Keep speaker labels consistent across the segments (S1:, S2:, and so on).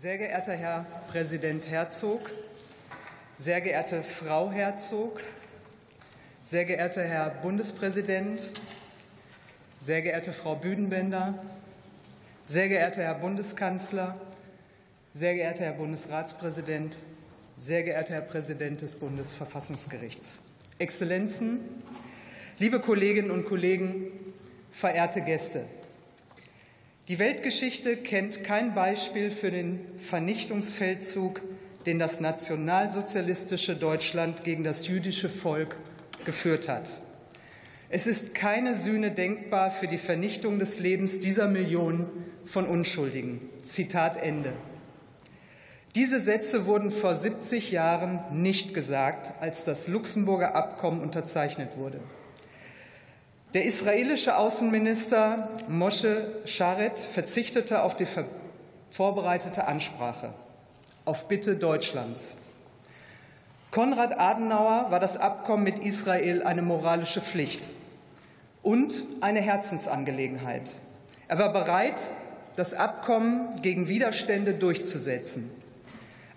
S1: Sehr geehrter Herr Präsident Herzog, sehr geehrte Frau Herzog, sehr geehrter Herr Bundespräsident, sehr geehrte Frau Büdenbender, sehr geehrter Herr Bundeskanzler, sehr geehrter Herr Bundesratspräsident, sehr geehrter Herr Präsident des Bundesverfassungsgerichts, Exzellenzen, liebe Kolleginnen und Kollegen, verehrte Gäste. Die Weltgeschichte kennt kein Beispiel für den Vernichtungsfeldzug, den das nationalsozialistische Deutschland gegen das jüdische Volk geführt hat. Es ist keine Sühne denkbar für die Vernichtung des Lebens dieser Millionen von Unschuldigen. Zitat Ende. Diese Sätze wurden vor 70 Jahren nicht gesagt, als das Luxemburger Abkommen unterzeichnet wurde. Der israelische Außenminister Moshe Sharet verzichtete auf die vorbereitete Ansprache auf Bitte Deutschlands. Konrad Adenauer war das Abkommen mit Israel eine moralische Pflicht und eine Herzensangelegenheit. Er war bereit, das Abkommen gegen Widerstände durchzusetzen,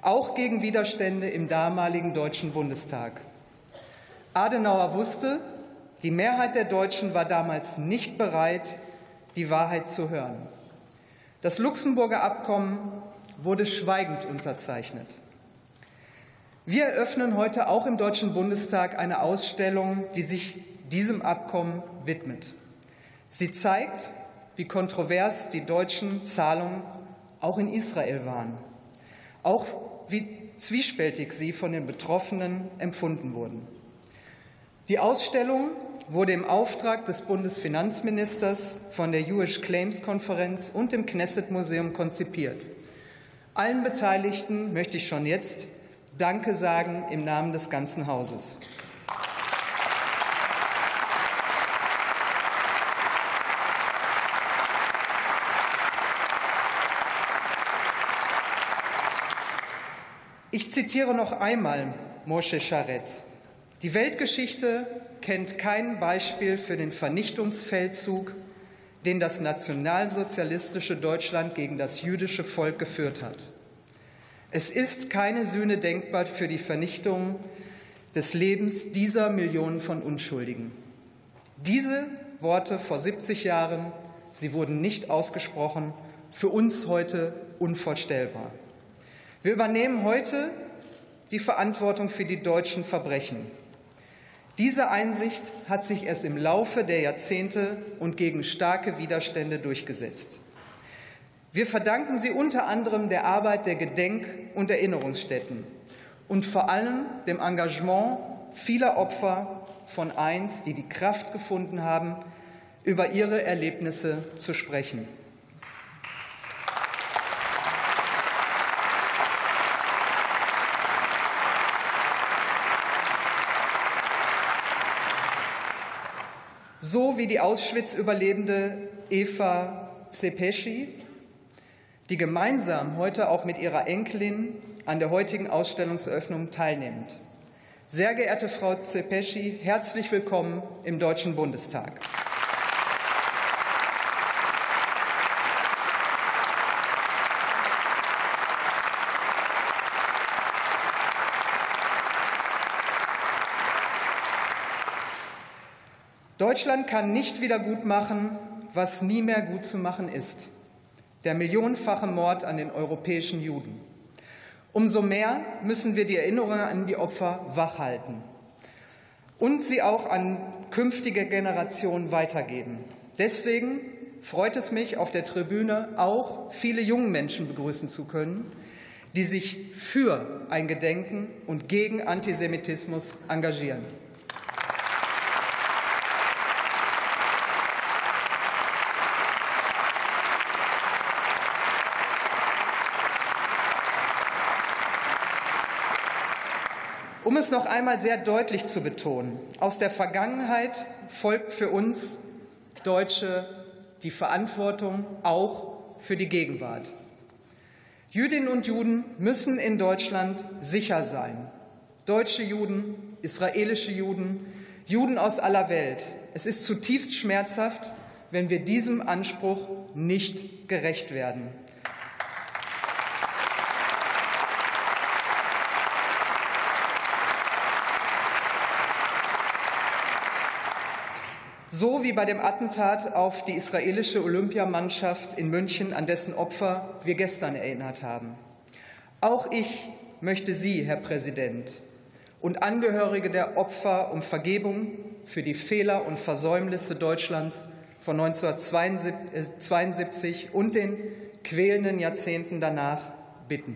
S1: auch gegen Widerstände im damaligen Deutschen Bundestag. Adenauer wusste, die Mehrheit der Deutschen war damals nicht bereit, die Wahrheit zu hören. Das Luxemburger Abkommen wurde schweigend unterzeichnet. Wir eröffnen heute auch im Deutschen Bundestag eine Ausstellung, die sich diesem Abkommen widmet. Sie zeigt, wie kontrovers die deutschen Zahlungen auch in Israel waren, auch wie zwiespältig sie von den Betroffenen empfunden wurden. Die Ausstellung wurde im Auftrag des Bundesfinanzministers von der Jewish Claims Konferenz und dem Knesset Museum konzipiert. Allen Beteiligten möchte ich schon jetzt Danke sagen im Namen des ganzen Hauses. Ich zitiere noch einmal Moshe Sharet. Die Weltgeschichte kennt kein Beispiel für den Vernichtungsfeldzug, den das nationalsozialistische Deutschland gegen das jüdische Volk geführt hat. Es ist keine Sühne denkbar für die Vernichtung des Lebens dieser Millionen von Unschuldigen. Diese Worte vor 70 Jahren, sie wurden nicht ausgesprochen, für uns heute unvorstellbar. Wir übernehmen heute die Verantwortung für die deutschen Verbrechen. Diese Einsicht hat sich erst im Laufe der Jahrzehnte und gegen starke Widerstände durchgesetzt. Wir verdanken sie unter anderem der Arbeit der Gedenk- und Erinnerungsstätten und vor allem dem Engagement vieler Opfer von einst, die die Kraft gefunden haben, über ihre Erlebnisse zu sprechen. so wie die Auschwitz-Überlebende Eva Zepeschi, die gemeinsam heute auch mit ihrer Enkelin an der heutigen Ausstellungseröffnung teilnimmt. Sehr geehrte Frau Zepeschi, herzlich willkommen im Deutschen Bundestag. Deutschland kann nicht wieder gut machen, was nie mehr gut zu machen ist. Der millionenfache Mord an den europäischen Juden. Umso mehr müssen wir die Erinnerungen an die Opfer wachhalten und sie auch an künftige Generationen weitergeben. Deswegen freut es mich, auf der Tribüne auch viele junge Menschen begrüßen zu können, die sich für ein Gedenken und gegen Antisemitismus engagieren. Noch einmal sehr deutlich zu betonen, aus der Vergangenheit folgt für uns Deutsche die Verantwortung auch für die Gegenwart. Jüdinnen und Juden müssen in Deutschland sicher sein. Deutsche Juden, israelische Juden, Juden aus aller Welt. Es ist zutiefst schmerzhaft, wenn wir diesem Anspruch nicht gerecht werden. So wie bei dem Attentat auf die israelische Olympiamannschaft in München, an dessen Opfer wir gestern erinnert haben. Auch ich möchte Sie, Herr Präsident, und Angehörige der Opfer um Vergebung für die Fehler und Versäumnisse Deutschlands von 1972 und den quälenden Jahrzehnten danach bitten.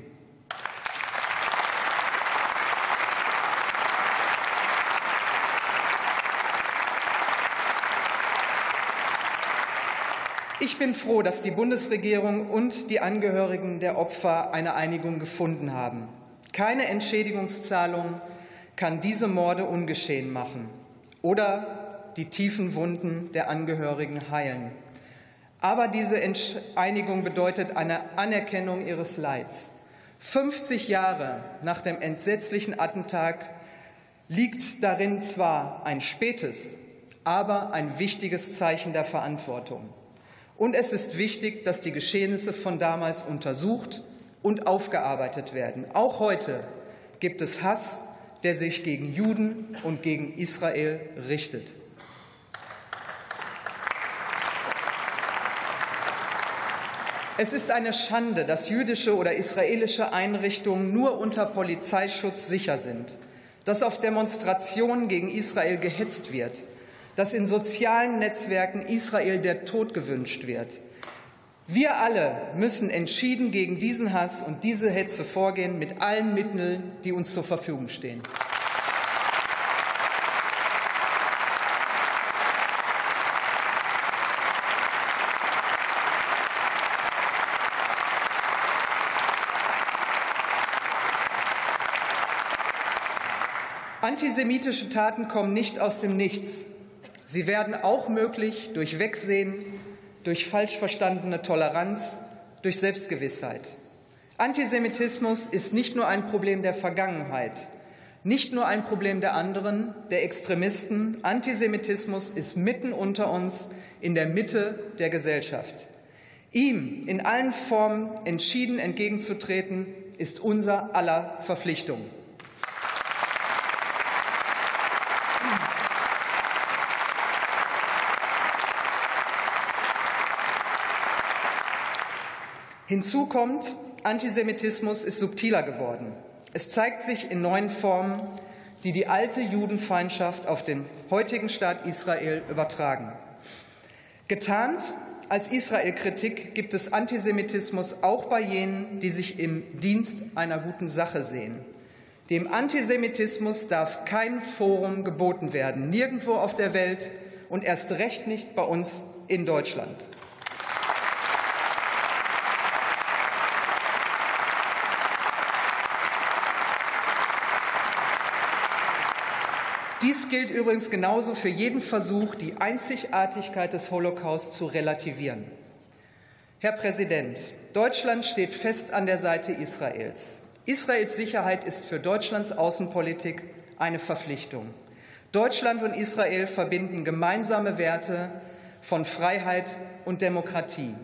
S1: Ich bin froh, dass die Bundesregierung und die Angehörigen der Opfer eine Einigung gefunden haben. Keine Entschädigungszahlung kann diese Morde ungeschehen machen oder die tiefen Wunden der Angehörigen heilen. Aber diese Einigung bedeutet eine Anerkennung ihres Leids. 50 Jahre nach dem entsetzlichen Attentat liegt darin zwar ein spätes, aber ein wichtiges Zeichen der Verantwortung. Und es ist wichtig, dass die Geschehnisse von damals untersucht und aufgearbeitet werden. Auch heute gibt es Hass, der sich gegen Juden und gegen Israel richtet. Es ist eine Schande, dass jüdische oder israelische Einrichtungen nur unter Polizeischutz sicher sind, dass auf Demonstrationen gegen Israel gehetzt wird, dass in sozialen Netzwerken Israel der Tod gewünscht wird. Wir alle müssen entschieden gegen diesen Hass und diese Hetze vorgehen mit allen Mitteln, die uns zur Verfügung stehen. Antisemitische Taten kommen nicht aus dem Nichts. Sie werden auch möglich durch Wegsehen, durch falsch verstandene Toleranz, durch Selbstgewissheit. Antisemitismus ist nicht nur ein Problem der Vergangenheit, nicht nur ein Problem der anderen, der Extremisten. Antisemitismus ist mitten unter uns, in der Mitte der Gesellschaft. Ihm in allen Formen entschieden entgegenzutreten, ist unser aller Verpflichtung. Hinzu kommt, Antisemitismus ist subtiler geworden. Es zeigt sich in neuen Formen, die die alte Judenfeindschaft auf den heutigen Staat Israel übertragen. Getarnt als Israel-Kritik gibt es Antisemitismus auch bei jenen, die sich im Dienst einer guten Sache sehen. Dem Antisemitismus darf kein Forum geboten werden, nirgendwo auf der Welt und erst recht nicht bei uns in Deutschland. Dies gilt übrigens genauso für jeden Versuch, die Einzigartigkeit des Holocaust zu relativieren. Herr Präsident, Deutschland steht fest an der Seite Israels. Israels Sicherheit ist für Deutschlands Außenpolitik eine Verpflichtung. Deutschland und Israel verbinden gemeinsame Werte von Freiheit und Demokratie.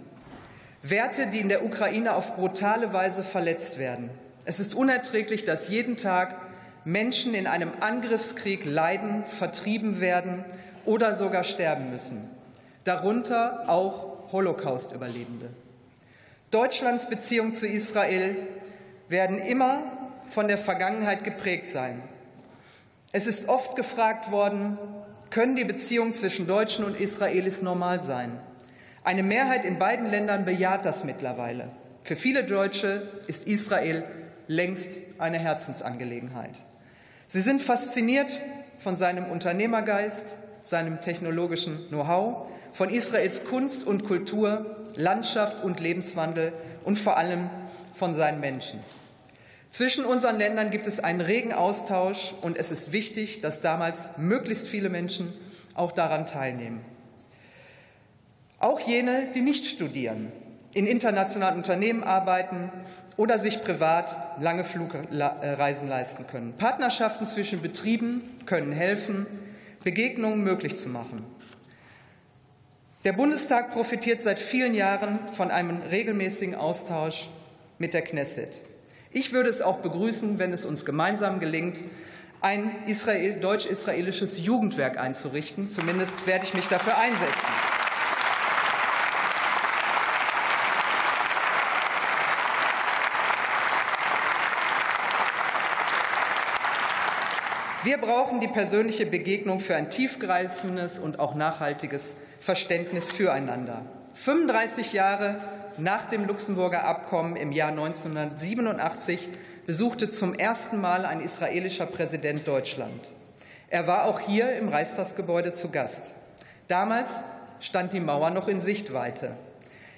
S1: Werte, die in der Ukraine auf brutale Weise verletzt werden. Es ist unerträglich, dass jeden Tag Menschen in einem Angriffskrieg leiden, vertrieben werden oder sogar sterben müssen, darunter auch Holocaust-Überlebende. Deutschlands Beziehungen zu Israel werden immer von der Vergangenheit geprägt sein. Es ist oft gefragt worden, können die Beziehungen zwischen Deutschen und Israelis normal sein? Eine Mehrheit in beiden Ländern bejaht das mittlerweile. Für viele Deutsche ist Israel längst eine Herzensangelegenheit. Sie sind fasziniert von seinem Unternehmergeist, seinem technologischen Know-how, von Israels Kunst und Kultur, Landschaft und Lebenswandel und vor allem von seinen Menschen. Zwischen unseren Ländern gibt es einen regen Austausch und es ist wichtig, dass damals möglichst viele Menschen auch daran teilnehmen. Auch jene, die nicht studieren, in internationalen Unternehmen arbeiten oder sich privat lange Flugreisen leisten können. Partnerschaften zwischen Betrieben können helfen, Begegnungen möglich zu machen. Der Bundestag profitiert seit vielen Jahren von einem regelmäßigen Austausch mit der Knesset. Ich würde es auch begrüßen, wenn es uns gemeinsam gelingt, ein deutsch-israelisches Jugendwerk einzurichten. Zumindest werde ich mich dafür einsetzen. Wir brauchen die persönliche Begegnung für ein tiefgreifendes und auch nachhaltiges Verständnis füreinander. 35 Jahre nach dem Luxemburger Abkommen im Jahr 1987 besuchte zum ersten Mal ein israelischer Präsident Deutschland. Er war auch hier im Reichstagsgebäude zu Gast. Damals stand die Mauer noch in Sichtweite.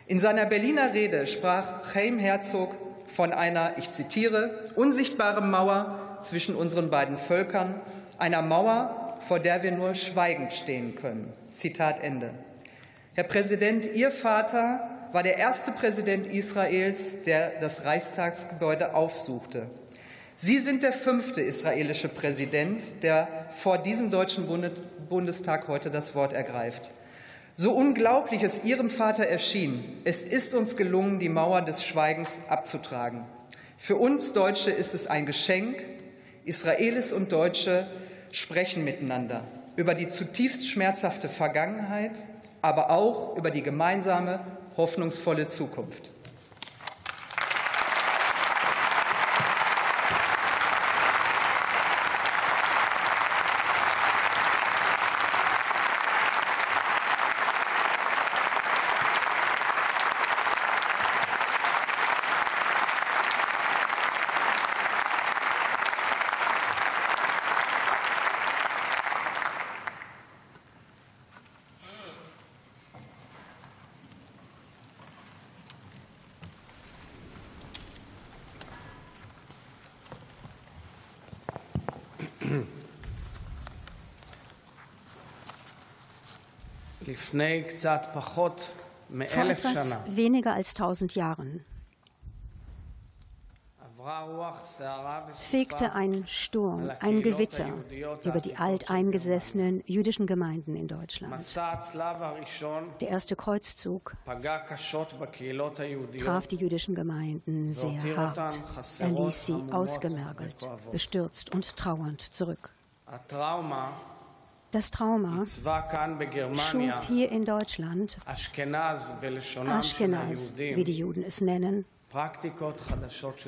S1: In seiner Berliner Rede sprach Chaim Herzog von einer, ich zitiere, unsichtbaren Mauer zwischen unseren beiden Völkern, einer Mauer, vor der wir nur schweigend stehen können. Zitat Ende. Herr Präsident, Ihr Vater war der erste Präsident Israels, der das Reichstagsgebäude aufsuchte. Sie sind der fünfte israelische Präsident, der vor diesem Deutschen Bundestag heute das Wort ergreift. So unglaublich es Ihrem Vater erschien, es ist uns gelungen, die Mauer des Schweigens abzutragen. Für uns Deutsche ist es ein Geschenk, Israelis und Deutsche sprechen miteinander über die zutiefst schmerzhafte Vergangenheit, aber auch über die gemeinsame, hoffnungsvolle Zukunft.
S2: Vor etwas weniger als tausend Jahren fegte ein Sturm, ein Gewitter über die alteingesessenen jüdischen Gemeinden in Deutschland. Der erste Kreuzzug traf die jüdischen Gemeinden sehr hart. Er ließ sie ausgemergelt, bestürzt und trauernd zurück. Das Trauma schuf hier in Deutschland Aschkenaz, wie die Juden es nennen,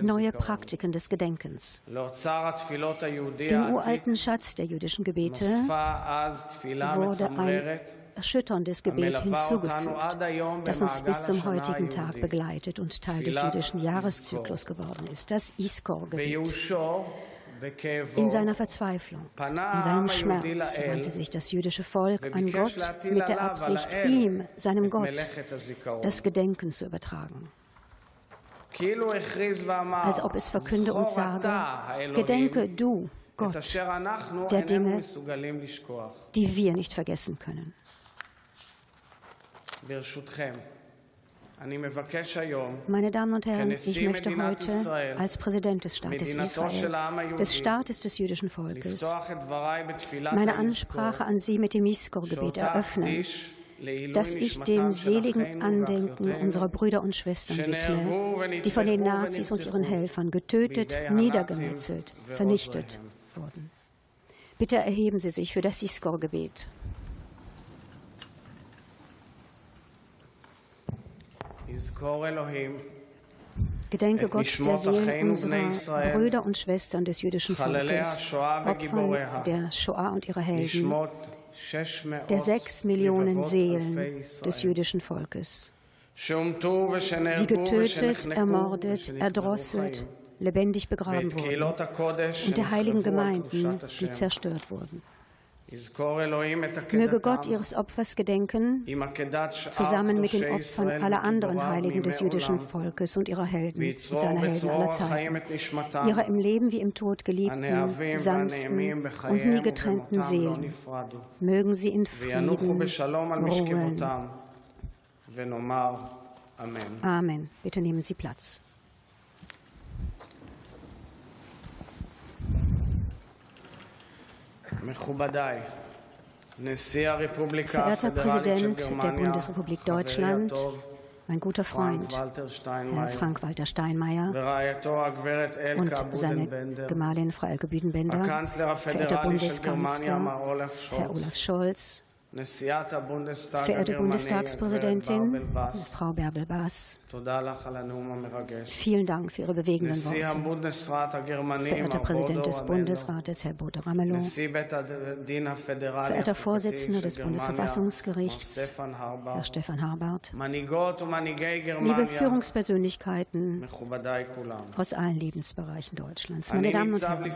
S2: neue Praktiken des Gedenkens. Dem uralten Schatz der jüdischen Gebete wurde ein erschütterndes Gebet hinzugefügt, das uns bis zum heutigen Tag begleitet und Teil des jüdischen Jahreszyklus geworden ist, das Iskor-Gebet. In seiner Verzweiflung, in seinem Schmerz wandte sich das jüdische Volk an Gott mit der Absicht, ihm, seinem Gott, das Gedenken zu übertragen. Als ob es verkünde und sage, Gedenke du, Gott, der Dinge, die wir nicht vergessen können. Meine Damen und Herren, ich möchte heute als Präsident des Staates Israel, des Staates des jüdischen Volkes, meine Ansprache an Sie mit dem Iskor-Gebet eröffnen, dass ich dem seligen Andenken unserer Brüder und Schwestern widme, die von den Nazis und ihren Helfern getötet, niedergemetzelt, vernichtet wurden. Bitte erheben Sie sich für das Iskor-Gebet. Gedenke Gott der Seelen unserer Brüder und Schwestern des jüdischen Volkes, Opfer der Shoah und ihrer Helden, der sechs Millionen Seelen des jüdischen Volkes, die getötet, ermordet, erdrosselt, lebendig begraben wurden, und der heiligen Gemeinden, die zerstört wurden. Möge Gott ihres Opfers gedenken, zusammen mit den Opfern aller anderen Heiligen des jüdischen Volkes und ihrer Helden und seiner Helden aller Zeiten, ihrer im Leben wie im Tod geliebten, sanften und nie getrennten Seelen. Mögen sie in Frieden ruhen. Amen. Bitte nehmen Sie Platz. Verehrter Präsident der Bundesrepublik Deutschland, mein guter Freund, Herr Frank-Walter Steinmeier und seine Gemahlin Frau Elke Büdenbender, verehrter Bundeskanzler, Herr Olaf Scholz, Verehrte Bundestagspräsidentin, Frau Bärbel-Baas, vielen Dank für Ihre bewegenden Worte. Verehrter Präsident des Bundesrates, Herr Bodo Ramelow, verehrter Vorsitzender des Bundesverfassungsgerichts, Herr Stefan Harbart, liebe Führungspersönlichkeiten aus allen Lebensbereichen Deutschlands, meine Damen und Herren,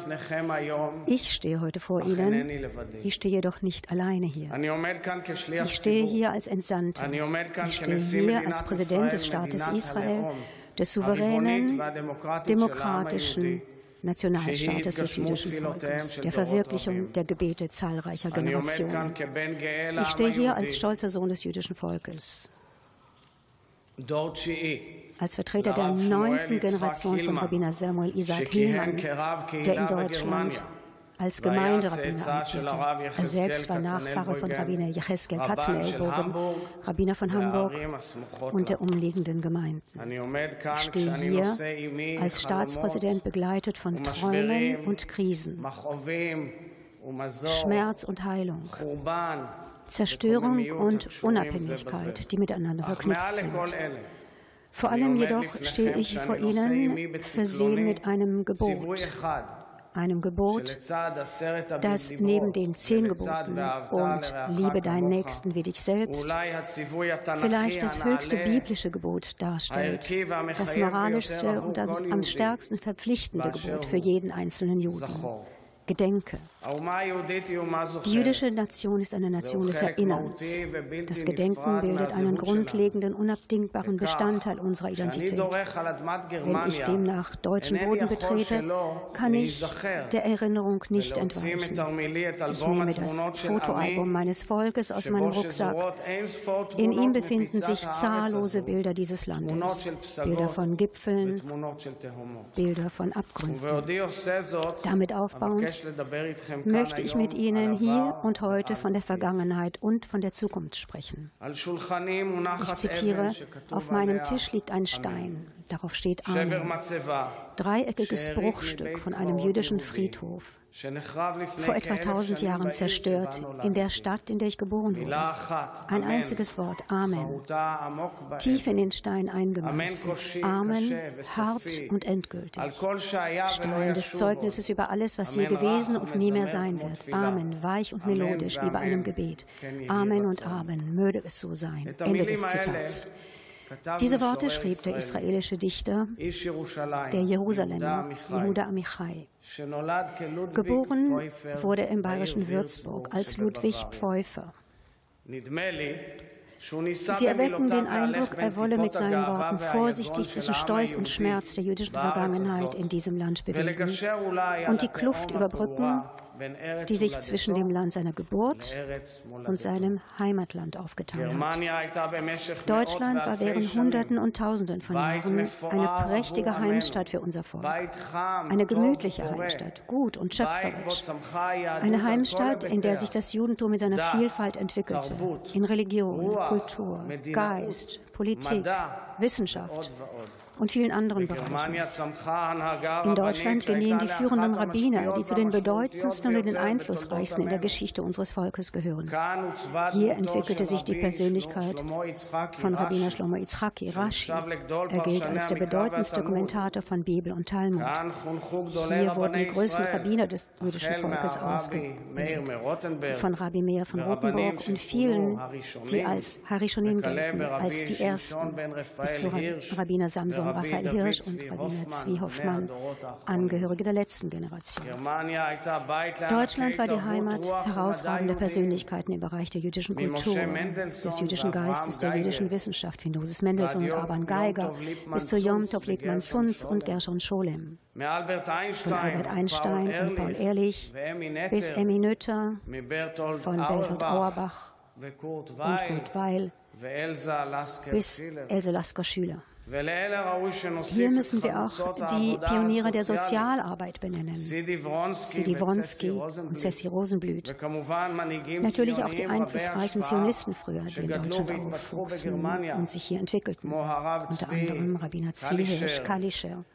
S2: ich stehe heute vor Ihnen, ich stehe jedoch nicht alleine hier. Ich stehe hier als Entsandter. Ich stehe hier als Präsident des Staates Israel, des souveränen, demokratischen Nationalstaates des jüdischen Volkes, der Verwirklichung der Gebete zahlreicher Generationen. Ich stehe hier als stolzer Sohn des jüdischen Volkes, als Vertreter der neunten Generation von Rabbiner Samuel Isaac Hillmann, der in Deutschland als Gemeinderabbiner amtierte. Er selbst war Nachfahre von Rabbiner Jecheskel Katzenelbogen, Rabbiner von Hamburg und der umliegenden Gemeinden. Ich stehe hier als Staatspräsident begleitet von Träumen und Krisen, Schmerz und Heilung, Zerstörung und Unabhängigkeit, die miteinander verknüpft sind. Vor allem jedoch stehe ich vor Ihnen versehen mit einem Gebot, einem Gebot, das neben den zehn Geboten und liebe deinen Nächsten wie dich selbst vielleicht das höchste biblische Gebot darstellt, das moralischste und am stärksten verpflichtende Gebot für jeden einzelnen Juden. Gedenke. Die jüdische Nation ist eine Nation des Erinnerns. Das Gedenken bildet einen grundlegenden, unabdingbaren Bestandteil unserer Identität. Wenn ich demnach deutschen Boden betrete, kann ich der Erinnerung nicht entweichen. Ich nehme das Fotoalbum meines Volkes aus meinem Rucksack. In ihm befinden sich zahllose Bilder dieses Landes. Bilder von Gipfeln, Bilder von Abgründen. Damit aufbauend möchte ich mit Ihnen hier und heute von der Vergangenheit und von der Zukunft sprechen. Ich zitiere, auf meinem Tisch liegt ein Stein, darauf steht Amen. Dreieckiges Bruchstück von einem jüdischen Friedhof vor etwa 1000 Jahren zerstört, in der Stadt, in der ich geboren wurde. Ein einziges Wort, Amen, tief in den Stein eingemeißelt. Amen, hart und endgültig. Stein des Zeugnisses über alles, was je gewesen und nie mehr sein wird. Amen, weich und melodisch, wie bei einem Gebet. Amen und Amen, möge es so sein. Ende des Zitats. Diese Worte schrieb der israelische Dichter, der Jerusalemer, Yehuda Amichai. Geboren wurde er im bayerischen Würzburg als Ludwig Pfeuffer. Sie erwecken den Eindruck, er wolle mit seinen Worten vorsichtig zwischen Stolz und Schmerz der jüdischen Vergangenheit in diesem Land bewegen und die Kluft überbrücken, die sich zwischen dem Land seiner Geburt und seinem Heimatland aufgetan hat. Deutschland war während Hunderten und Tausenden von Jahren eine prächtige Heimstatt für unser Volk. Eine gemütliche Heimstatt, gut und schöpferisch. Eine Heimstatt, in der sich das Judentum in seiner Vielfalt entwickelte, in Religion, Kultur, Geist, Politik, Wissenschaft und vielen anderen Bereichen. In Deutschland genehen die führenden Rabbiner, die zu den bedeutendsten und den einflussreichsten in der Geschichte unseres Volkes gehören. Hier entwickelte sich die Persönlichkeit von Rabbiner Shlomo Yitzhaki, Rashi. Er gilt als der bedeutendste Kommentator von Bibel und Talmud. Hier wurden die größten Rabbiner des jüdischen Volkes ausgebildet. Von Rabbi Meir von Rothenburg und vielen, die als Harishonim gelten, als die ersten, bis zu Rabbiner Samson Raphael Hirsch und Rabbiner Zvi Hoffmann, Angehörige der letzten Generation. Deutschland war die Heimat herausragender Persönlichkeiten im Bereich der jüdischen Kultur, des jüdischen Geistes, der jüdischen Wissenschaft, wie Moses Mendelssohn und Urban Geiger, bis zu Yom Tov Liebmann Zunz und Gershon Scholem. Von Albert Einstein und Paul Ehrlich bis Emmy Noether, von Bertolt Auerbach und Kurt Weil bis Else Lasker Schüler. Hier müssen wir auch die Pioniere der Sozialarbeit benennen, Sidi Wronski und Ceci Rosenblüt. Natürlich auch die einflussreichen Zionisten früher, die in Deutschland aufwuchsen und sich hier entwickelten, unter anderem Rabbiner Zwiehirsch, Kalischer.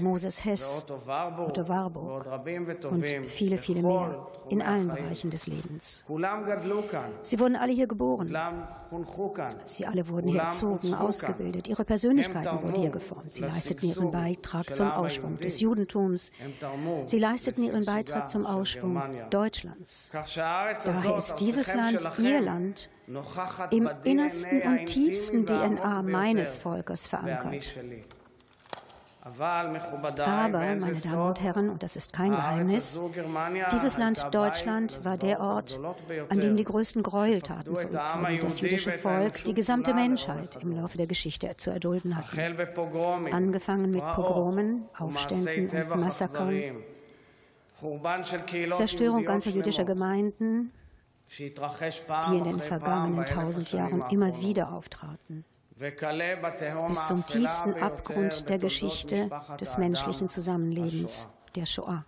S2: Moses Hess, Otto Warburg und viele, viele mehr in allen Bereichen des Lebens. Sie wurden alle hier geboren. Sie alle wurden hier erzogen, ausgebildet. Ihre Persönlichkeiten wurden hier geformt. Sie leisteten ihren Beitrag zum Ausschwung des Judentums. Sie leisteten ihren Beitrag zum Ausschwung Deutschlands. Daher ist dieses Land ihr Land im innersten und tiefsten DNA meines Volkes verankert. Aber, meine Damen und Herren, und das ist kein Geheimnis, dieses Land Deutschland war der Ort, an dem die größten Gräueltaten verübt das jüdische Volk, die gesamte Menschheit im Laufe der Geschichte zu erdulden hat. Angefangen mit Pogromen, Aufständen und Massakern, Zerstörung ganzer jüdischer Gemeinden, die in den vergangenen tausend Jahren immer wieder auftraten bis zum tiefsten Abgrund der Geschichte des menschlichen Zusammenlebens, der Shoah.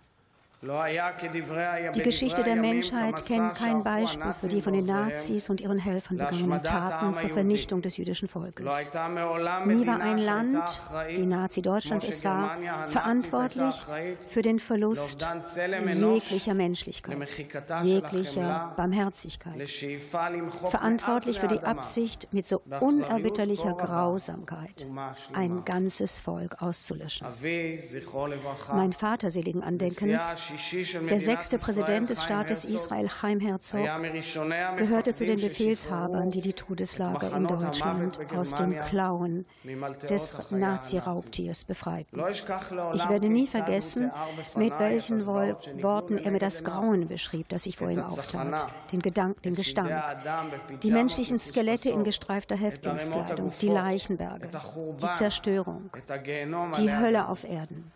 S2: Die Geschichte der Menschheit kennt kein Beispiel für die von den Nazis und ihren Helfern begangenen Taten zur Vernichtung des jüdischen Volkes. Nie war ein Land, wie Nazi-Deutschland es war, verantwortlich für den Verlust jeglicher Menschlichkeit, jeglicher Barmherzigkeit, verantwortlich für die Absicht, mit so unerbitterlicher Grausamkeit ein ganzes Volk auszulöschen. Mein Vater seligen Andenkens der sechste Präsident des Staates Israel, Chaim Herzog, gehörte zu den Befehlshabern, die die Todeslager in Deutschland aus den Klauen des Nazi-Raubtiers befreiten. Ich werde nie vergessen, mit welchen Worten er mir das Grauen beschrieb, das sich vor ihm auftat, den, Gedank, den Gestank, die menschlichen Skelette in gestreifter Häftlingskleidung, die Leichenberge, die Zerstörung, die Hölle auf Erden.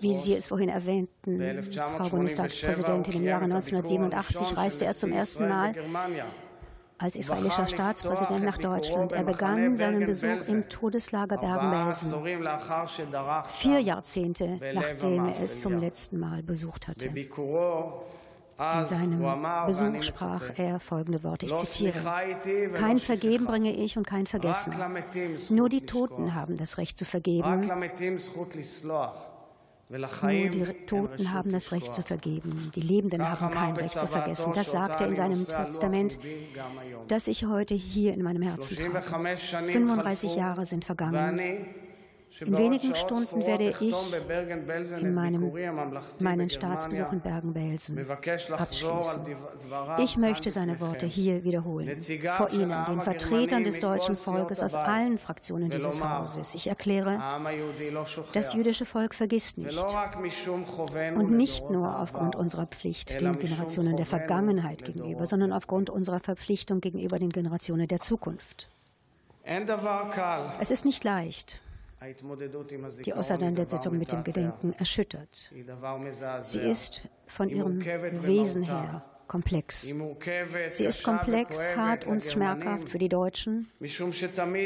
S2: Wie Sie es vorhin erwähnten, Frau Bundestagspräsidentin, im Jahre 1987 reiste er zum ersten Mal als israelischer Staatspräsident nach Deutschland. Er begann seinen Besuch im Todeslager Bergen-Belsen, vier Jahrzehnte nachdem er es zum letzten Mal besucht hatte. In seinem Besuch sprach er folgende Worte, ich zitiere, Kein Vergeben bringe ich und kein Vergessen. Nur die Toten haben das Recht zu vergeben. Nur die Toten haben das Recht zu vergeben. Die Lebenden haben kein Recht zu vergessen. Das sagt er in seinem Testament, das ich heute hier in meinem Herzen trage. 35 Jahre sind vergangen. In wenigen Stunden werde ich in meinem, meinen Staatsbesuch in Bergen-Belsen abschließen. Ich möchte seine Worte hier wiederholen, vor Ihnen, den Vertretern des deutschen Volkes aus allen Fraktionen dieses Hauses. Ich erkläre, das jüdische Volk vergisst nicht. Und nicht nur aufgrund unserer Pflicht den Generationen der Vergangenheit gegenüber, sondern aufgrund unserer Verpflichtung gegenüber den Generationen der Zukunft. Es ist nicht leicht die Auseinandersetzung mit dem Gedenken erschüttert. Sie ist von ihrem Wesen her komplex. Sie ist komplex, hart und schmerzhaft für die Deutschen,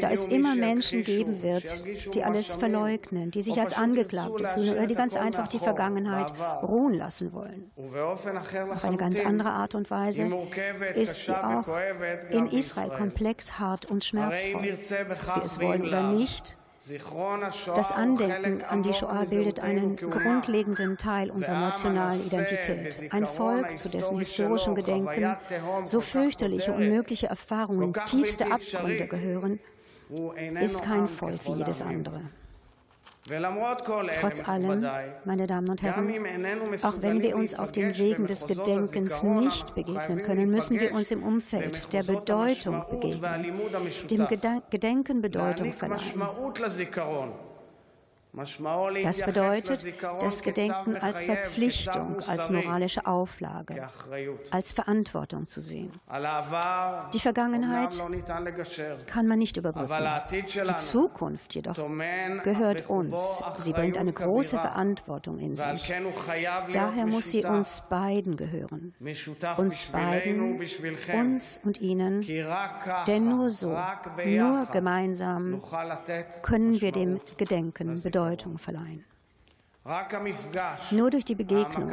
S2: da es immer Menschen geben wird, die alles verleugnen, die sich als Angeklagte fühlen oder die ganz einfach die Vergangenheit ruhen lassen wollen. Auf eine ganz andere Art und Weise ist sie auch in Israel komplex, hart und schmerzvoll. Wir es wollen oder nicht, das Andenken an die Shoah bildet einen grundlegenden Teil unserer nationalen Identität. Ein Volk, zu dessen historischem Gedenken so fürchterliche, unmögliche Erfahrungen, tiefste Abgründe gehören, ist kein Volk wie jedes andere. Trotz allem, meine Damen und Herren, auch wenn wir uns auf den Wegen des Gedenkens nicht begegnen können, müssen wir uns im Umfeld der Bedeutung begegnen, dem Gedenken Bedeutung verleihen. Das bedeutet, das Gedenken als Verpflichtung, als moralische Auflage, als Verantwortung zu sehen. Die Vergangenheit kann man nicht überbrücken. Die Zukunft jedoch gehört uns. Sie bringt eine große Verantwortung in sich. Daher muss sie uns beiden gehören. Uns beiden, uns und ihnen. Denn nur so, nur gemeinsam können wir dem Gedenken bedeuten. Bedeutung verleihen. Nur durch die Begegnung,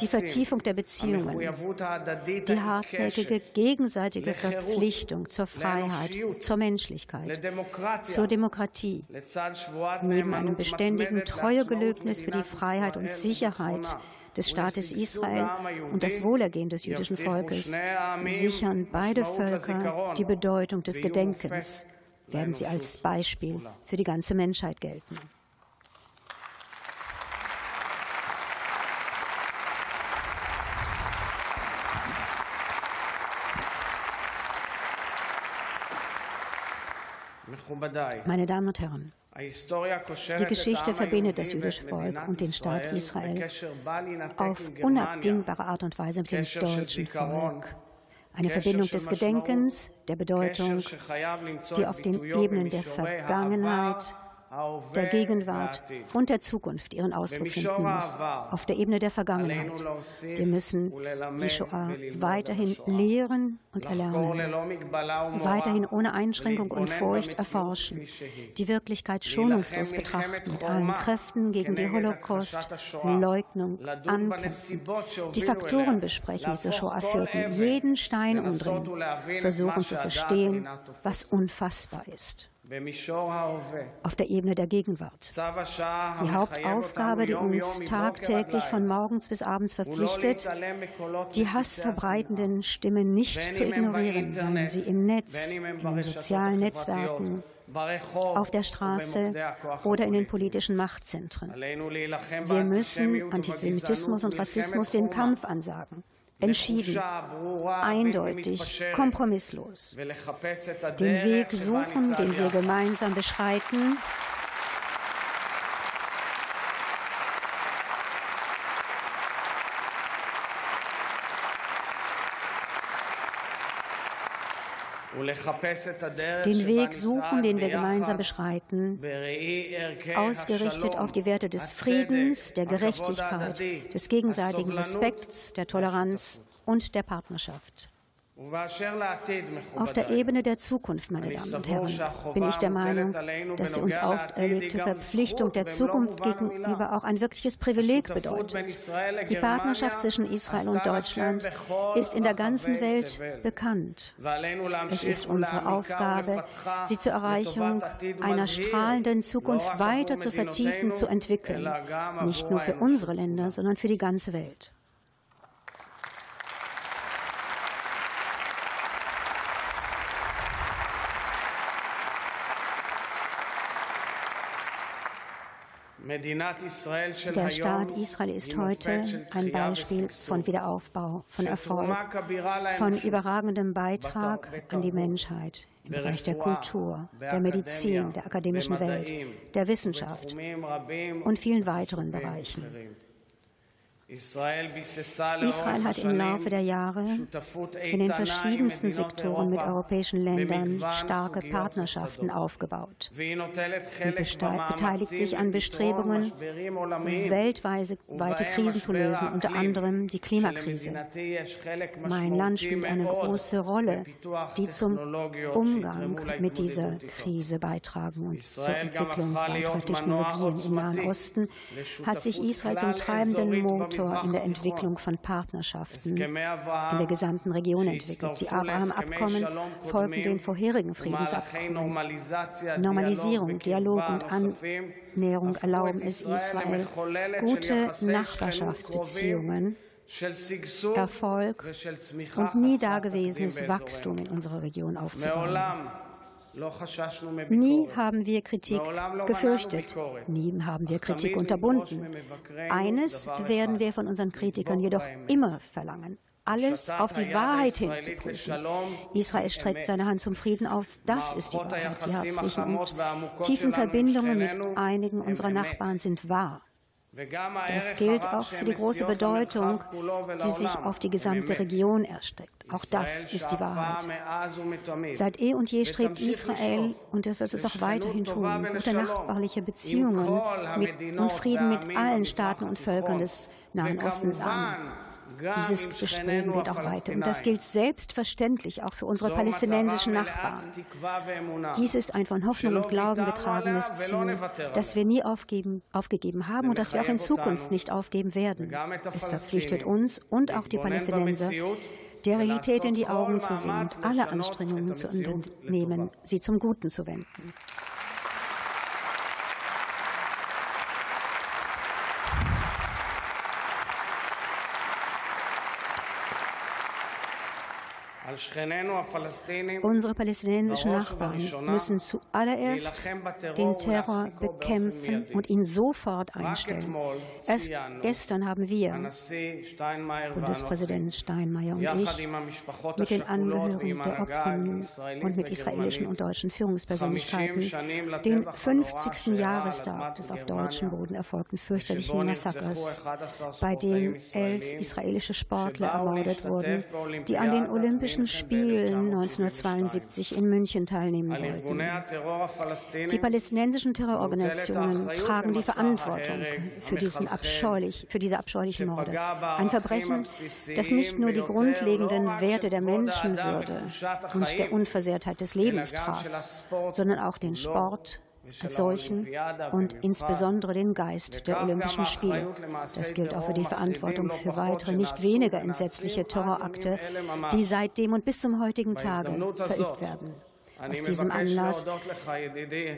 S2: die Vertiefung der Beziehungen, die hartnäckige gegenseitige Verpflichtung zur Freiheit, zur Menschlichkeit, zur Demokratie, neben einem beständigen Treuegelöbnis für die Freiheit und Sicherheit des Staates Israel und das Wohlergehen des jüdischen Volkes sichern beide Völker die Bedeutung des Gedenkens, werden sie als Beispiel für die ganze Menschheit gelten. Meine Damen und Herren, die Geschichte verbindet das jüdische Volk und den Staat Israel auf unabdingbare Art und Weise mit dem deutschen Volk. Eine Verbindung des Gedenkens, der Bedeutung, die auf den Ebenen der Vergangenheit, der Gegenwart und der Zukunft ihren Ausdruck finden muss, auf der Ebene der Vergangenheit. Wir müssen die Shoah weiterhin lehren und erlernen, weiterhin ohne Einschränkung und Furcht erforschen, die Wirklichkeit schonungslos betrachten, mit allen Kräften gegen die Holocaust-Leugnung ankämpfen, die Faktoren besprechen, die zur Shoah führten, jeden Stein umdrehen, versuchen zu verstehen, was unfassbar ist auf der Ebene der Gegenwart. Die Hauptaufgabe, die uns tagtäglich von morgens bis abends verpflichtet, die hassverbreitenden Stimmen nicht zu ignorieren, sondern sie im Netz, in den sozialen Netzwerken, auf der Straße oder in den politischen Machtzentren. Wir müssen Antisemitismus und Rassismus den Kampf ansagen entschieden, eindeutig, kompromisslos. Den Weg suchen, den wir gemeinsam beschreiten. Den Weg suchen, den wir gemeinsam beschreiten, ausgerichtet auf die Werte des Friedens, der Gerechtigkeit, des gegenseitigen Respekts, der Toleranz und der Partnerschaft. Auf der Ebene der Zukunft, meine Damen und Herren, bin ich der Meinung, dass die uns auferlegte Verpflichtung der Zukunft gegenüber auch ein wirkliches Privileg bedeutet. Die Partnerschaft zwischen Israel und Deutschland ist in der ganzen Welt bekannt. Es ist unsere Aufgabe, sie zur Erreichung einer strahlenden Zukunft weiter zu vertiefen, zu entwickeln. Nicht nur für unsere Länder, sondern für die ganze Welt. Der Staat Israel ist heute ein Beispiel von Wiederaufbau, von Erfolg, von überragendem Beitrag an die Menschheit im Bereich der Kultur, der Medizin, der akademischen Welt, der Wissenschaft und vielen weiteren Bereichen. Israel hat im Laufe der Jahre in den verschiedensten Sektoren mit europäischen Ländern starke Partnerschaften aufgebaut. Und beteiligt sich an Bestrebungen, weltweite Krisen zu lösen, unter anderem die Klimakrise. Mein Land spielt eine große Rolle, die zum Umgang mit dieser Krise beitragen und zur Entwicklung weiterer Technologien im Nahen Osten hat sich Israel zum treibenden Motor Motor in der Entwicklung von Partnerschaften in der gesamten Region entwickelt. Die Abraham-Abkommen folgten den vorherigen Friedensabkommen. Normalisierung, Dialog und Annäherung erlauben es Israel, gute Nachbarschaftsbeziehungen Erfolg und nie dagewesenes Wachstum in unserer Region aufzubauen. Nie haben wir Kritik gefürchtet, nie haben wir Kritik unterbunden. Eines werden wir von unseren Kritikern jedoch immer verlangen, alles auf die Wahrheit hin zu prüfen. Israel streckt seine Hand zum Frieden aus. Das ist die Wahrheit. Die herzlichen und tiefen Verbindungen mit einigen unserer Nachbarn sind wahr. Das gilt auch für die große Bedeutung, die sich auf die gesamte Region erstreckt. Auch das ist die Wahrheit. Seit eh und je strebt Israel, und er wird es auch weiterhin tun, gute nachbarliche Beziehungen mit, und Frieden mit allen Staaten und Völkern des Nahen Ostens. An. Dieses Bestreben geht auch weiter. Und das gilt selbstverständlich auch für unsere palästinensischen Nachbarn. Dies ist ein von Hoffnung und Glauben getragenes Ziel, das wir nie aufgeben, aufgegeben haben und das wir auch in Zukunft nicht aufgeben werden. Es verpflichtet uns und auch die Palästinenser, der Realität in die Augen zu sehen und alle Anstrengungen zu unternehmen, sie zum Guten zu wenden. Unsere palästinensischen Nachbarn müssen zuallererst den Terror bekämpfen und ihn sofort einstellen. Erst gestern haben wir, Bundespräsident Steinmeier und ich, mit den Angehörigen der Opfer und mit israelischen und deutschen Führungspersönlichkeiten den 50. Jahrestag des auf deutschem Boden erfolgten fürchterlichen Massakers, bei dem elf israelische Sportler ermordet wurden, die an den Olympischen Olympischen Spielen 1972 in München teilnehmen wollten. Die palästinensischen Terrororganisationen tragen die Verantwortung für, diesen abscheulich, für diese abscheulichen Morde. Ein Verbrechen, das nicht nur die grundlegenden Werte der Menschenwürde und der Unversehrtheit des Lebens traf, sondern auch den Sport, als solchen und insbesondere den Geist der Olympischen Spiele. Das gilt auch für die Verantwortung für weitere, nicht weniger entsetzliche Terrorakte, die seitdem und bis zum heutigen Tage verübt werden. Aus diesem Anlass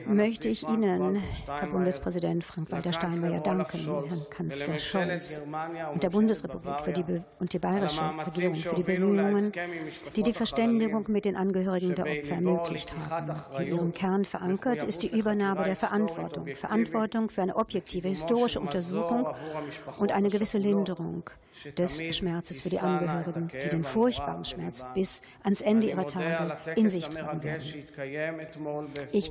S2: möchte ich Ihnen, Herr Bundespräsident Frank-Walter Steinmeier, danken, Herrn Kanzler Scholz und der Bundesrepublik für die und die bayerische Regierung für die Bemühungen, die die Verständigung mit den Angehörigen der Opfer ermöglicht haben. In ihrem Kern verankert ist die Übernahme der Verantwortung. Verantwortung für eine objektive historische Untersuchung und eine gewisse Linderung des Schmerzes für die Angehörigen, die den furchtbaren Schmerz bis ans Ende ihrer Tage in sich tragen werden. Ich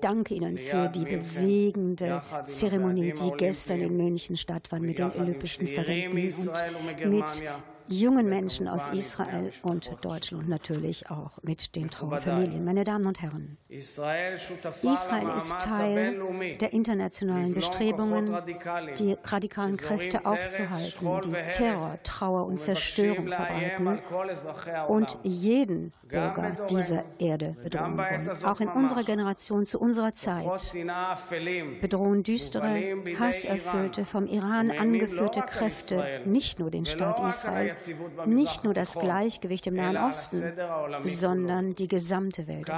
S2: danke Ihnen für die bewegende Zeremonie, die gestern in München stattfand mit den Olympischen Verräten und mit jungen Menschen aus Israel und Deutschland natürlich auch mit den Trauerfamilien. Meine Damen und Herren, Israel ist Teil der internationalen Bestrebungen, die radikalen Kräfte aufzuhalten, die Terror, Trauer und Zerstörung verbreiten und jeden Bürger dieser Erde bedrohen wollen. Auch in unserer Generation, zu unserer Zeit, bedrohen düstere, hasserfüllte, vom Iran angeführte Kräfte nicht nur den Staat Israel, nicht nur das Gleichgewicht im Nahen Osten, sondern die gesamte Welt.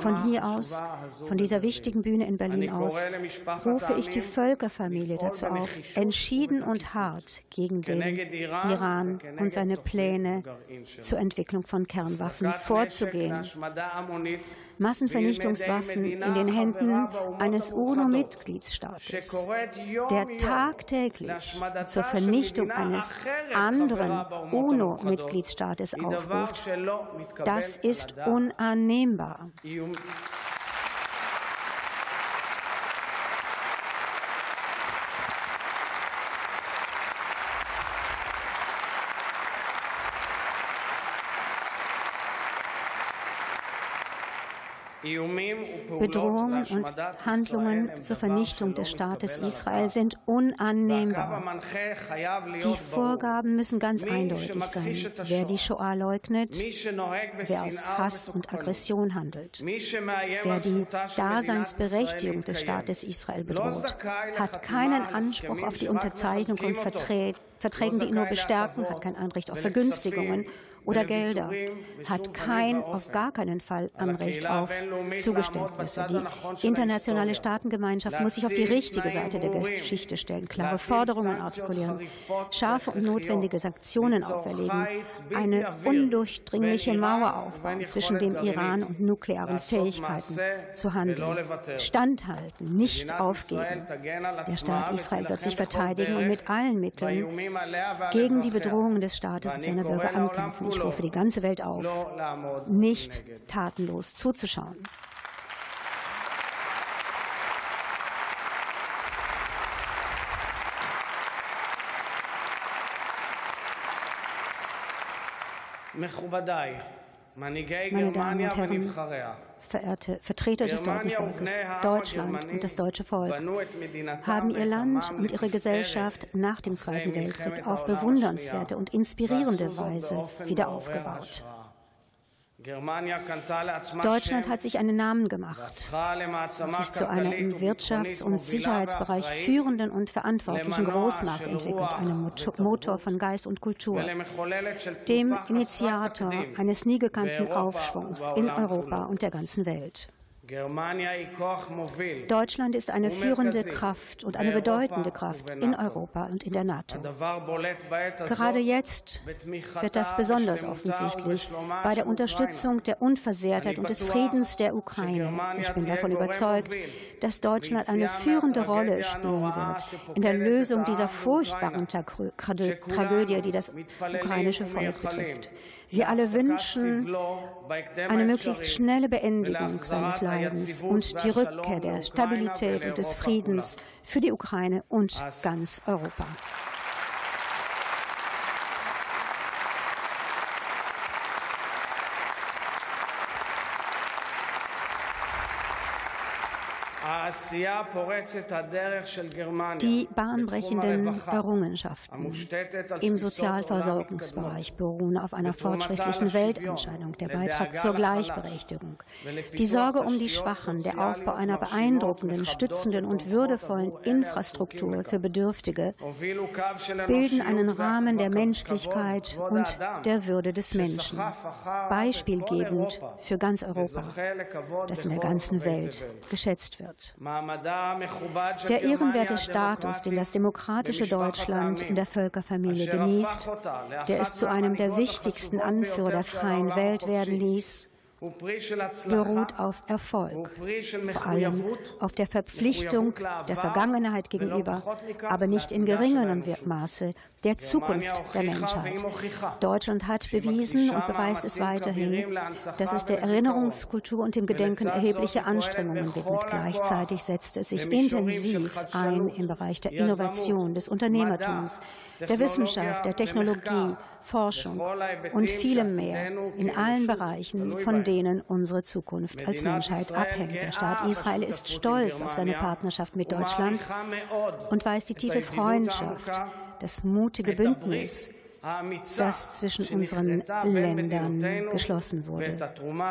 S2: Von hier aus, von dieser wichtigen Bühne in Berlin aus, rufe ich die Völkerfamilie dazu auf, entschieden und hart gegen den Iran und seine Pläne zur Entwicklung von Kernwaffen vorzugehen. Massenvernichtungswaffen in den Händen eines UNO-Mitgliedstaates, der tagtäglich zur Vernichtung eines anderen UNO-Mitgliedstaates aufruft, das ist unannehmbar. Bedrohungen und Handlungen zur Vernichtung des Staates Israel sind unannehmbar. Die Vorgaben müssen ganz eindeutig sein. Wer die Shoah leugnet, wer aus Hass und Aggression handelt, wer die Daseinsberechtigung des Staates Israel bedroht, hat keinen Anspruch auf die Unterzeichnung Vertretung Verträgen, die ihn nur bestärken, hat kein Anrecht auf Vergünstigungen oder Gelder, hat kein, auf gar keinen Fall Anrecht auf Zugeständnisse. Die internationale Staatengemeinschaft muss sich auf die richtige Seite der Geschichte stellen, klare Forderungen artikulieren, scharfe und notwendige Sanktionen auferlegen, eine undurchdringliche Mauer aufbauen zwischen dem Iran und nuklearen Fähigkeiten zu handeln, standhalten, nicht aufgeben. Der Staat Israel wird sich verteidigen und mit allen Mitteln gegen die Bedrohungen des Staates und seiner Bürger ankämpfen. Ich rufe die ganze Welt auf, nicht tatenlos zuzuschauen. Meine Damen und Herren, verehrte Vertreter des deutschen Volkes, Deutschland und das deutsche Volk haben ihr Land und ihre Gesellschaft nach dem Zweiten Weltkrieg auf bewundernswerte und inspirierende Weise wieder aufgebaut. Deutschland hat sich einen Namen gemacht, sich zu einer im Wirtschafts- und Sicherheitsbereich führenden und verantwortlichen Großmacht entwickelt, einem Motor von Geist und Kultur, dem Initiator eines nie gekannten Aufschwungs in Europa und der ganzen Welt. Deutschland ist eine führende Kraft und eine bedeutende Kraft in Europa und in der NATO. Gerade jetzt wird das besonders offensichtlich bei der Unterstützung der Unversehrtheit und des Friedens der Ukraine. Ich bin davon überzeugt, dass Deutschland eine führende Rolle spielen wird in der Lösung dieser furchtbaren Tragödie, die das ukrainische Volk betrifft. Wir alle wünschen eine möglichst schnelle Beendigung seines Leidens und die Rückkehr der Stabilität und des Friedens für die Ukraine und ganz Europa. Die bahnbrechenden Errungenschaften im Sozialversorgungsbereich beruhen auf einer fortschrittlichen Weltanschauung, der Beitrag zur Gleichberechtigung, die Sorge um die Schwachen, der Aufbau einer beeindruckenden, stützenden und würdevollen Infrastruktur für Bedürftige bilden einen Rahmen der Menschlichkeit und der Würde des Menschen, beispielgebend für ganz Europa, das in der ganzen Welt geschätzt wird. Der ehrenwerte Status, den das demokratische Deutschland in der Völkerfamilie genießt, der es zu einem der wichtigsten Anführer der freien Welt werden ließ, beruht auf Erfolg, vor allem auf der Verpflichtung der Vergangenheit gegenüber, aber nicht in geringerem Maße der Zukunft der Menschheit. Deutschland hat bewiesen und beweist es weiterhin, dass es der Erinnerungskultur und dem Gedenken erhebliche Anstrengungen widmet. Gleichzeitig setzt es sich intensiv ein im Bereich der Innovation, des Unternehmertums, der Wissenschaft, der Technologie, Forschung und vielem mehr in allen Bereichen, von denen unsere Zukunft als Menschheit abhängt. Der Staat Israel ist stolz auf seine Partnerschaft mit Deutschland und weiß die tiefe Freundschaft, das mutige Bündnis, das zwischen unseren Ländern geschlossen wurde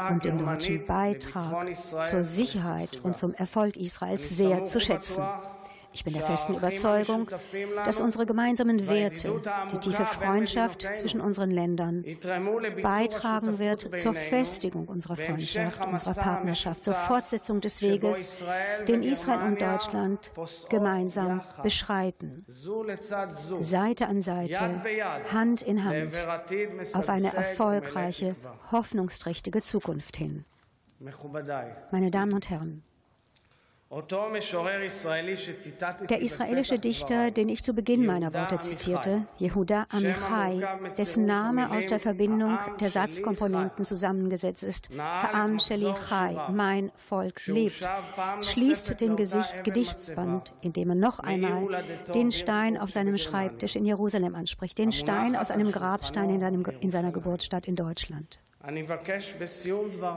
S2: und den deutschen Beitrag zur Sicherheit und zum Erfolg Israels sehr zu schätzen. Ich bin der festen Überzeugung, dass unsere gemeinsamen Werte, die tiefe Freundschaft zwischen unseren Ländern, beitragen wird zur Festigung unserer Freundschaft, unserer Partnerschaft, zur Fortsetzung des Weges, den Israel und Deutschland gemeinsam beschreiten, Seite an Seite, Hand in Hand, auf eine erfolgreiche, hoffnungsträchtige Zukunft hin. Meine Damen und Herren, der israelische Dichter, den ich zu Beginn meiner Worte zitierte, Yehuda Amichai, dessen Name aus der Verbindung der Satzkomponenten zusammengesetzt ist, Ha'am Sheli Chai, mein Volk lebt, schließt den Gesicht Gedichtsband, indem er noch einmal den Stein auf seinem Schreibtisch in Jerusalem anspricht, den Stein aus einem Grabstein in, seinem, in seiner Geburtsstadt in Deutschland.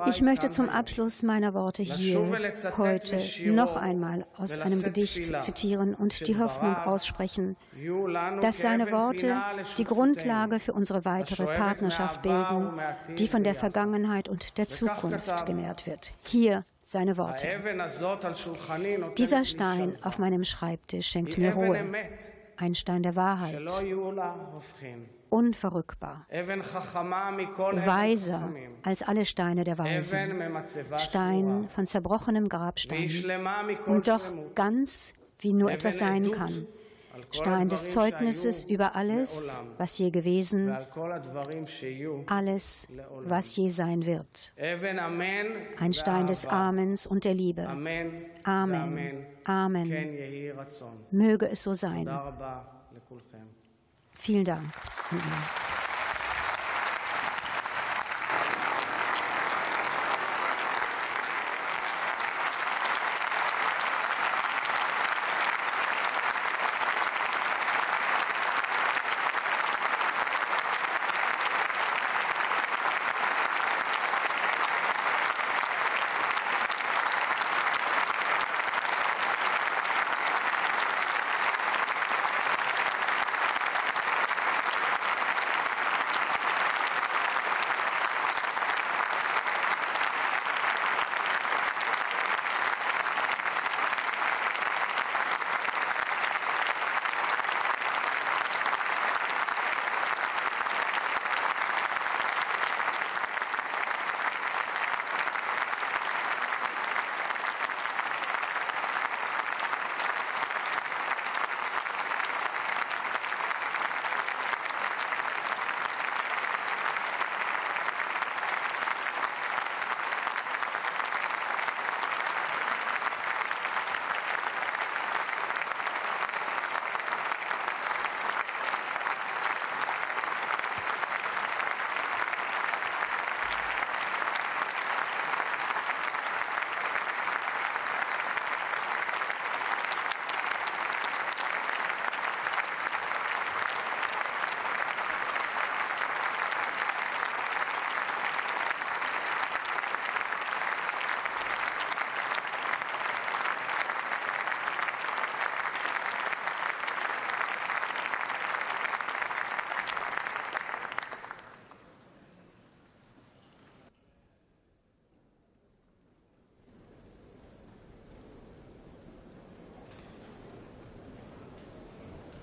S2: Ich möchte zum Abschluss meiner Worte hier heute noch einmal aus einem Gedicht zitieren und die Hoffnung aussprechen, dass seine Worte die Grundlage für unsere weitere Partnerschaft bilden, die von der Vergangenheit und der Zukunft genährt wird. Hier seine Worte. Dieser Stein auf meinem Schreibtisch schenkt mir Ruhe. ein Stein der Wahrheit, unverrückbar, weiser als alle Steine der Weisen, Stein von zerbrochenem Grabstein. Und doch ganz, wie nur etwas sein kann. Stein des Zeugnisses über alles, was je gewesen, alles, was je sein wird. Ein Stein des Amens und der Liebe. Amen. Amen. Möge es so sein. Vielen Dank.